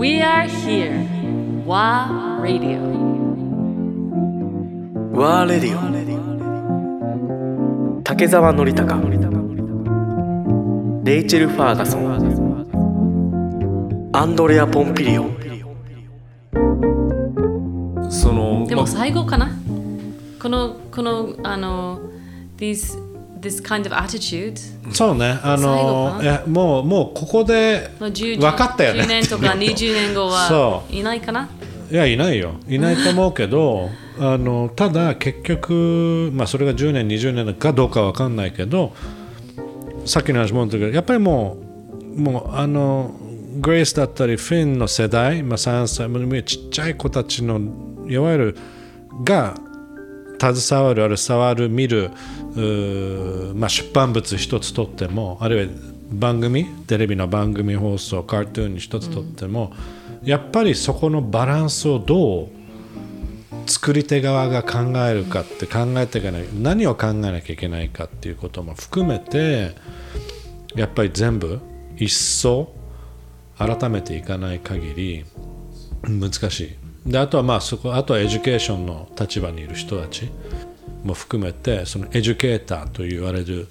We are here. WA Radio. ワーレディオ竹澤典孝レイチェル・ファーガソン。アンドレア・ポンピリオ。そのでもま最後かな？この、この、あの、these, this kind of attitude? そうね。あのやもうもうここでの10分かったよね。10年とか 20年後はそいないかないやいないよ。いないと思うけど あのただ結局、まあ、それが10年20年かどうかわかんないけどさっきの話もだけどやっぱりもうもうあのグレイスだったりフィンの世代、まあ、3歳もちっちゃい子たちのいわゆるが携わるある触る見るまあ、出版物一つとってもあるいは番組テレビの番組放送カートゥーン一つとっても、やっぱりそこのバランスをどう作り手側が考えるかって考えていかない何を考えなきゃいけないかっていうことも含めてやっぱり全部一層改めていかない限り難しい。であとはまあそこあとは education の立場にいる人たちも含めてその educator と言われる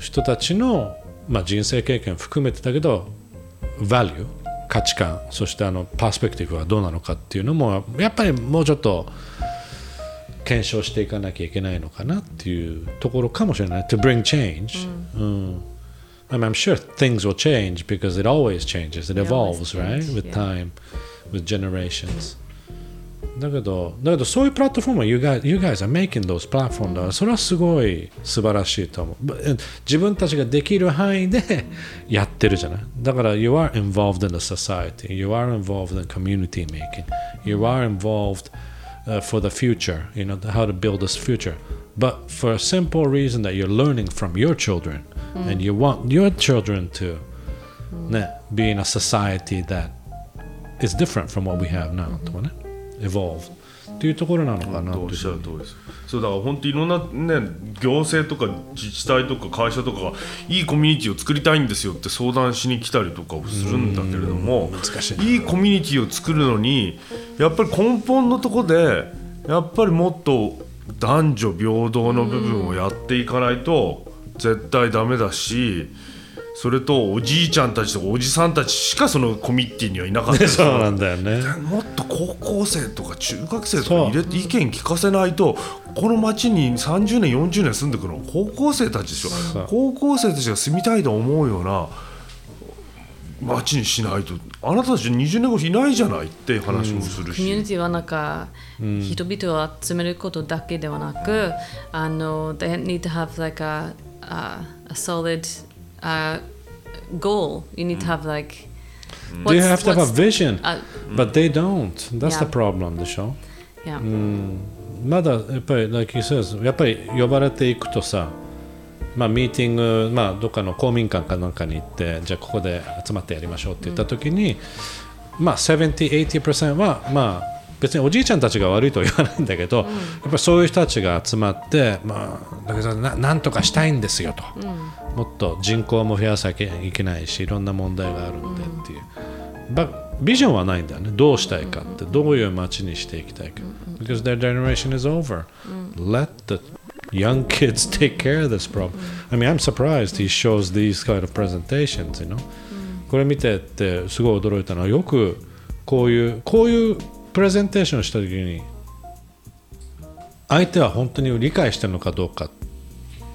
人たちの、まあ、人生経験含めてだけど value 価値観そしてあのパースペクティブはどうなのかっていうのもやっぱりもうちょっと検証していかなきゃいけないのかなっていうところかもしれない。To bring change、うん、I mean, I'm sure things will change because it always changes. It evolves right? with yeah. time with generations だけどだけどそういうプラットフォームは you guys, you guys are making those platforms だからそれはすごい素晴らしいと思うぶ自分たちができる範囲でやってるじゃないだから you are involved in the society you are involved in community making you are involved uh, for the future you know how to build this future but for a simple reason that you're learning from your children and you want your children to ね be in a society that is different from what we have now とかね evolve っていうところなのかなおっしゃる通りですそうだから本当いろんなね行政とか自治体とか会社とかがいいコミュニティを作りたいんですよって相談しに来たりとかをするんだけれども難しいいいコミュニティを作るのにやっぱり根本のとこでやっぱりもっと男女平等の部分をやっていかないと絶対ダメだしそれとおじいちゃんたちとかおじさんたちしかそのコミュニティにはいなかった。そうなんだよね。もっと高校生とか中学生とか入れて意見聞かせないとこの町に30年40年住んでくるのは高校生たちでしょ。高校生たちが住みたいと思うような町にしないとあなたたち20年後いないじゃないって話もするし、コミュニティはなんか、人々を集めることだけではなく、あの、they need to have like a, a, a solid uh, goal. You need to have like. they have to have a vision あ but they don't that's the Yeah. problem でしょ yeah. まだやっぱり like you says やっぱり呼ばれていくとさまあミーティングまあどっかの公民館かなんかに行ってじゃあここで集まってやりましょうって言った時に、まあ70-80%はまあ別におじいちゃんたちが悪いとは言わないんだけど、やっぱりそういう人たちが集まって、まあ、だけどななんとかしたいんですよと、もっと人口も増やさなきゃいけないしいろんな問題があるんでっていう、ばビジョンはないんだよね。どうしたいかって、どういう街にしていきたいか、because their generation is over、let the young kids take care of this problem、I mean I'm surprised he shows these kind of presentations you know、これ見てってすごい驚いたのはよくこういうこういうプレゼンテーションをした時に相手は本当に理解してるのかどうかっ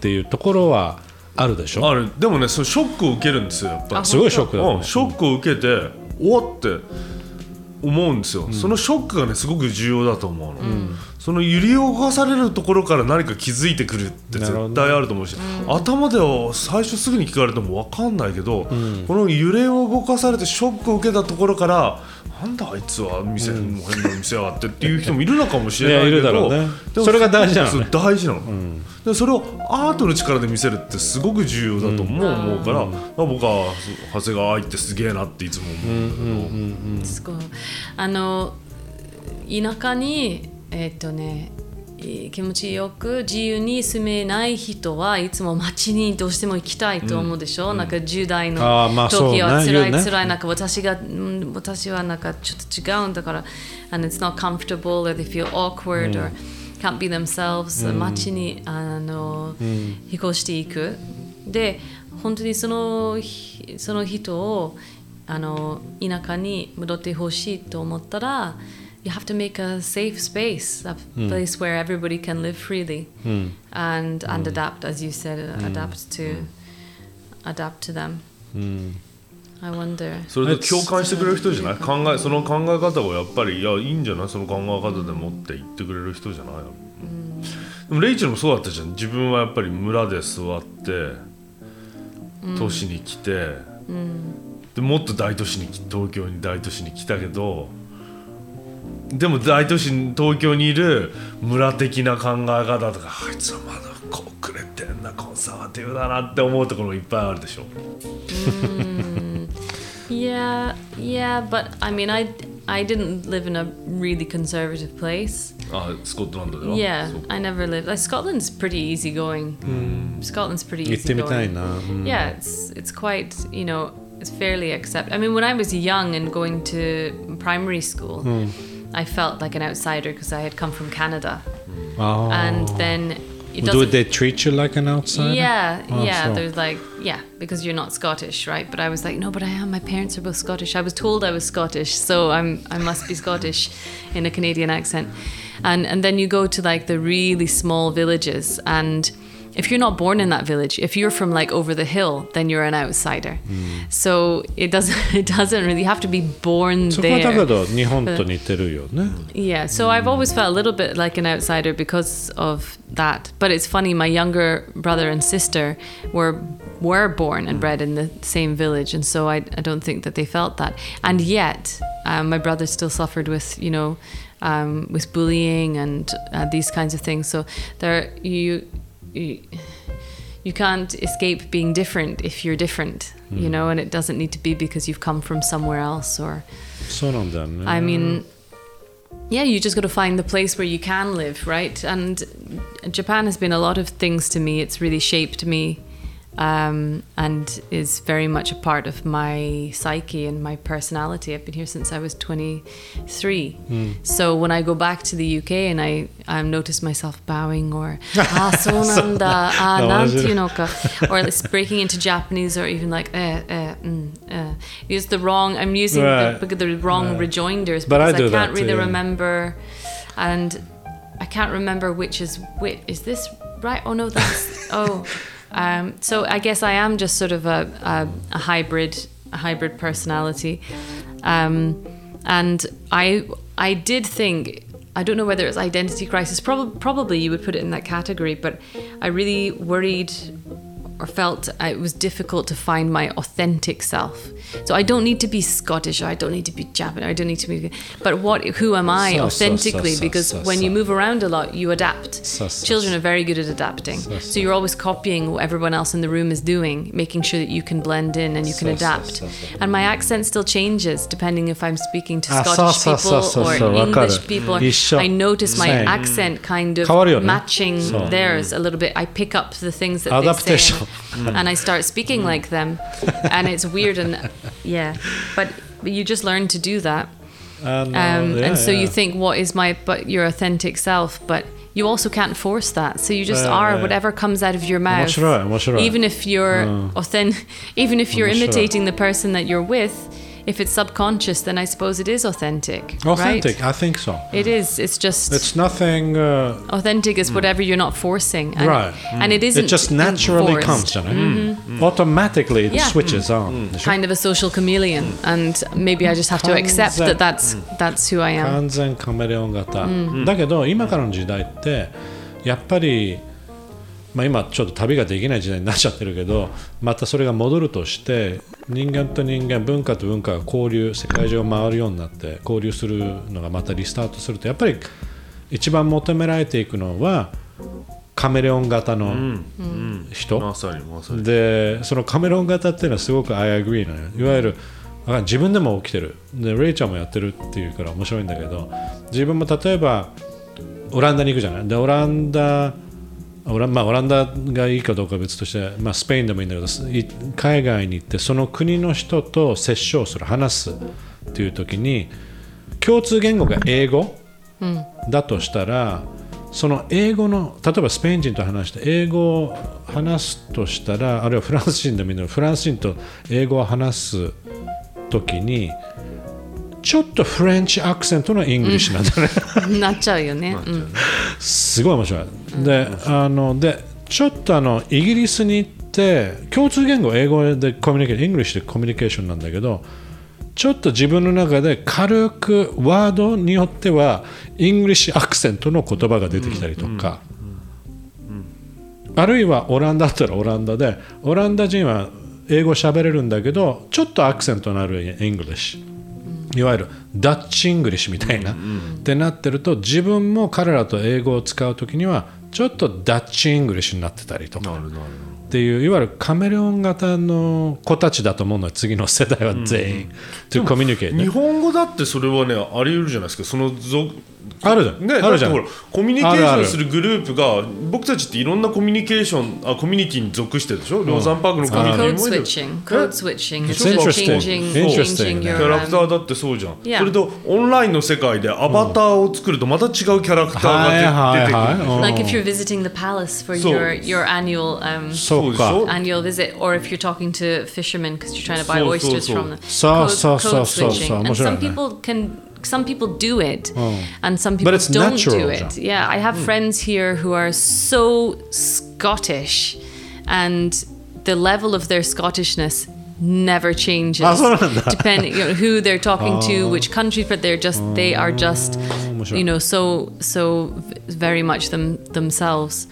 ていうところはあるでしょ？ある。でもねそのショックを受けるんですよやっぱり。すごいショックだと思ううん、ショックを受けておっって思うんですよ、そのショックがねすごく重要だと思うの、その揺り動かされるところから何か気づいてくるって絶対あると思うし、頭では最初すぐに聞かれても分かんないけど、この揺れを動かされてショックを受けたところからなんだあいつは店、変な店やがってっていう人もいるのかもしれないけどね。でもそれが大事なのね。大事なの、でそれをアートの力で見せるってすごく重要だと思う,、思うから、まあ僕は長谷川愛ってすげえなっていつも思うんだけど、すごい。あの田舎にえっ、とねえー気持ちよく自由に住めない人はいつも街にどうしても行きたいと思うでしょ、なんか10代の時は辛い、言うね。辛いなんか私が、うん私はなんかちょっと違うんだから and it's not comfortable or they feel awkward or can't be themselves、街にあの、引っ越していく。で本当にそのひその人をあの田舎に戻ってほしいと思ったら you have to make a safe space a place where everybody can live freely and and adapt as you said adapt to adapt to them. うん I wonder. それと共感してくれる人じゃない？考えその考え方をやっぱりいやいいんじゃない？その考え方で持って言ってくれる人じゃない？の、でもレイチェルもそうだったじゃん。自分はやっぱり村で座って都市に来て、でもっと大都市に来東京に大都市に来たけどでも大都市東京にいる村的な考え方とかあいつはまだこうくれてんなコンサバティブだなって思うところもいっぱいあるでしょ yeah yeah but I mean I I didn't live in a really conservative place あスコットランドでは yeah I never lived like Scotland's pretty easygoing Scotland's pretty easygoing な、うん yeah it's it's quite you know it's fairly accept i mean when i was young and going to primary school i felt like an outsider because i had come from canada. あー and then it Do they treat you like an outsider? yeah Oh, yeah so- there's like yeah because you're not scottish right? But i was like no but i am. My parents are both scottish. I was told i was scottish so i'm i must be scottish in a canadian accent. And and then you go to like the really small villages and if you're not born in that village, if you're from like over the hill, then you're an outsider. Mm. So it doesn't it doesn't really have to be born there. But, yeah, so I've always felt a little bit like an outsider because of that. But it's funny, my younger brother and sister were were born and bred in the same village, and so I, I don't think that they felt that. And yet, um, my brother still suffered with you know um, with bullying and uh, these kinds of things. So there, you you, you can't escape being different if you're different, mm. you hmm. know, and it doesn't need to be because you've come from somewhere else or. Sonradan. Yeah. I mean, yeah, you just got to find the place where you can live, right? And Japan has been a lot of things to me. It's really shaped me um, and is very much a part of my psyche and my personality. I've been here since I was 23. Mm. So when I go back to the UK and I, I notice myself bowing or ah, sonanda, ah, nantunoka, or it's breaking into Japanese or even like eh, eh, mm, eh. use the wrong, I'm using right. the, the, wrong rejoinders but I, I can't really too. remember and I can't remember which is which. Is this right? Oh no, that's, oh. um, so I guess I am just sort of a, a, a hybrid a hybrid personality. Um, and I I did think I don't know whether it's identity crisis Prob- probably you would put it in that category but I really worried or felt it was difficult to find my authentic self. So I don't need to be Scottish, or I don't need to be Japanese, I don't need to be. But what, who am I so, authentically? So, so, because when you move around a lot, you adapt. Children are very good at adapting, so, you're always copying what everyone else in the room is doing, making sure that you can blend in and you can adapt. And my accent still changes depending if I'm speaking to Scottish people or English people. I notice my accent kind of matching theirs a little bit. I pick up the things that they say and I start speaking like them, and it's weird and yeah, but you just learn to do that. Um, yeah, and so yeah. you think, what is my but your authentic self? But you also can't force that. So you just uh, are yeah. whatever comes out of your mouth. Right, right. Even if you're uh, authentic, even if you're imitating the person that you're with if it's subconscious, then I suppose it is authentic, Authentic, right? I think so. It is. It's just It's nothing. Uh, authentic is whatever you're not forcing, and, Right. And it isn't it just naturally forced. comes じゃない、Automatically it Yeah. switches on、でしょ kind of a social chameleon, and maybe I just have to accept that that's that's who I am. 完全カメレオン型、だけど今からの時代ってやっぱり、 まあ、今ちょっと旅ができない時代になっちゃってるけどまたそれが戻るとして人間と人間文化と文化が交流世界中を回るようになって交流するのがまたリスタートするとやっぱり一番求められていくのはカメレオン型の人、でそのカメロン型っていうのはすごく I agree なのよ。いわゆる自分でも起きてる。でレイちゃんもやってるっていうから面白いんだけど自分も例えばオランダに行くじゃない。でオランダオラ,、まあ、オランダがいいかどうかは別として、まあ、スペインでもいいんだけど海外に行ってその国の人と接触する話すっていう時に共通言語が英語だとしたら、その英語の例えばスペイン人と話して英語を話すとしたらあるいはフランス人でもいいんだけどフランス人と英語を話す時にちょっと French accent の English なんだね、なっちゃうよね。うん。すごい面白い。で、あのでちょっとあのイギリスに行って共通言語英語でコミュニケーション、イングリッシュでコミュニケーションなんだけど、ちょっと自分の中で軽くワードによっては English accent の言葉が出てきたりとか、あるいはオランダだったらオランダで、オランダ人は英語喋れるんだけど、ちょっとアクセントのある English。いわゆる Dutch English みたいな、ってなってると自分も彼らと英語を使う時にはちょっと Dutch English になってたりとか。っていういわゆるカメレオン型の子たちだと思うのよ。次の世代は全員、communicate ね。日本語だってそれはねあり得るじゃないですか。そのぞあるじゃん。ね、あるじゃん。コミュニケーションするグループが、僕たちっていろんなコミュニケーション、あ、コミュニティに属してるでしょ、う、ローザンパークのコミュニテ。ードスング。コードスウィッチング。キャラクターだってそうじゃん。それと、オンラインの世界でアバターを作ると、また違うキャラクターが出,、てくる。はいはい、そうそうそうそう。some people do it oh. and some people don't natural, do it. Yeah, I have mm. friends here who are so Scottish and the level of their Scottishness never changes depending you know, who they're talking oh. to, which country, but they're just—they are just you know so so v- very much them themselves.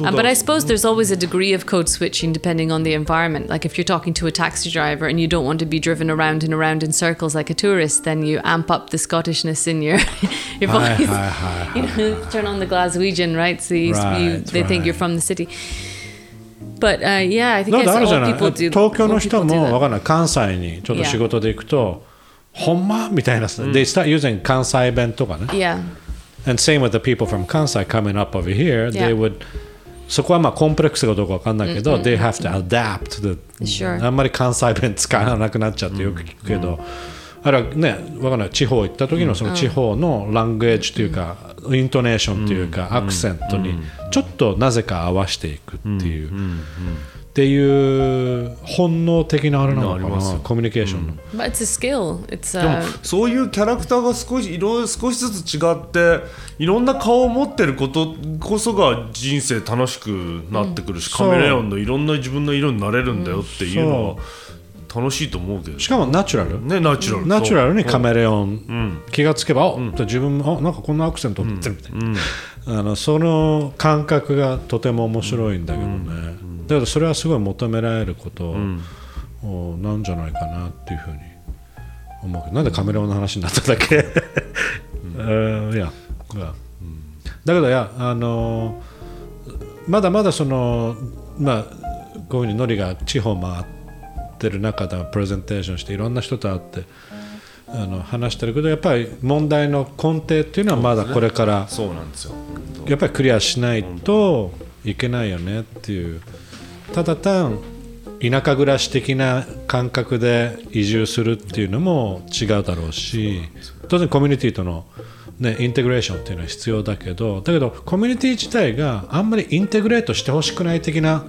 Uh, but I suppose there's always a degree of code switching depending on the environment. Like if you're talking to a taxi driver and you don't want to be driven around and around in circles like a tourist, then you amp up the Scottishness in your your Hi, voice. hi, hi, You know, turn on the Glaswegian, right? So you, you Right, they think you're right. from the city. But uh, yeah, I think だって it's あるじゃ all ない people do. 東京の all 人 people do も that. わかんない関西にちょっと仕事で行くと、 ほんま？みたいな、They start using 関西弁とかね。Yeah. And same with the people from 関西 coming up over here、Yeah. they would そこはまあコンプレックスかどうかわかんないけど、they have to adapt to the、Sure. あんまり関西弁使わなくなっちゃってよく聞くけど、あれはねわかんない。地方行った時のその地方のラングエッジというか、イントネーションというか、アクセントにちょっとなぜか合わせていくっていう、っていう本能的なあれなのかあります。よなコミュニケーションの、But it's a skill. It's でも uh, そういうキャラクターが少しいろいろ少しずつ違っていろんな顔を持ってることこそが人生楽しくなってくるし、カメレオンのいろんな自分の色になれるんだよっていうのは楽しいと思うけど。しかもナチュラル、ねナチュラル。ナチュラルにカメメレオン、気がつけば、あ自分もあなんかこんなアクセント取ってるみたいな、あのその感覚がとても面白いんだけどね、だけどそれはすごい求められることをなんじゃないかなっていうふうに思うけど。なんでカメレオンの話になっただけ、うん、いや、いやうん。だけどいやあのまだまだそのまあこういうふうにノリが地方回ってる中でプレゼンテーションしていろんな人と会ってあの話してるけどやっぱり問題の根底っていうのはまだこれからそうなんですよ。やっぱりクリアしないといけないよねっていうただ単田舎暮らし的な感覚で移住するっていうのも違うだろうし当然コミュニティとの、ね、インテグレーションっていうのは必要だけどだけどコミュニティ自体があんまりインテグレートしてほしくない的な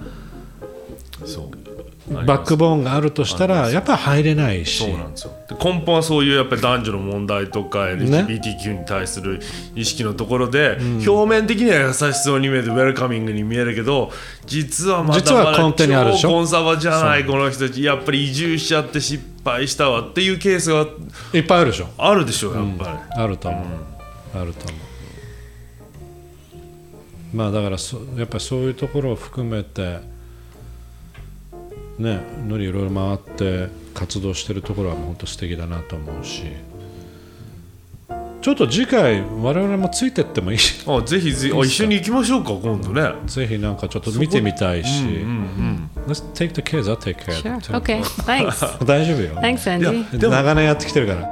バックボーンがあるとしたらやっぱり入れないし。そうなんですよ。で根本はそういうやっぱり男女の問題とか LGBTQ に対する意識のところで、表面的には優しそうに見えてウェルカミングに見えるけど実はまだ実は根底にあるでしょ？超コンサバじゃないこの人たちやっぱり移住しちゃって失敗したわっていうケースがいっぱいあるでしょ？あるでしょやっぱり、あると思う、あると思う。まあだからそやっぱりそういうところを含めてねのりいろいろ回って活動してるところは本当素敵だなと思うし。ちょっと次回我々もついてってもいい？し あぜひぜひ。あ一緒に行きましょうか今度ね。ぜひなんかちょっと見てみたいし、Let's take the kids, I'll take care of them. Okay. Thanks. 大丈夫よ。Thanks, Andy. でも長年やってきてるから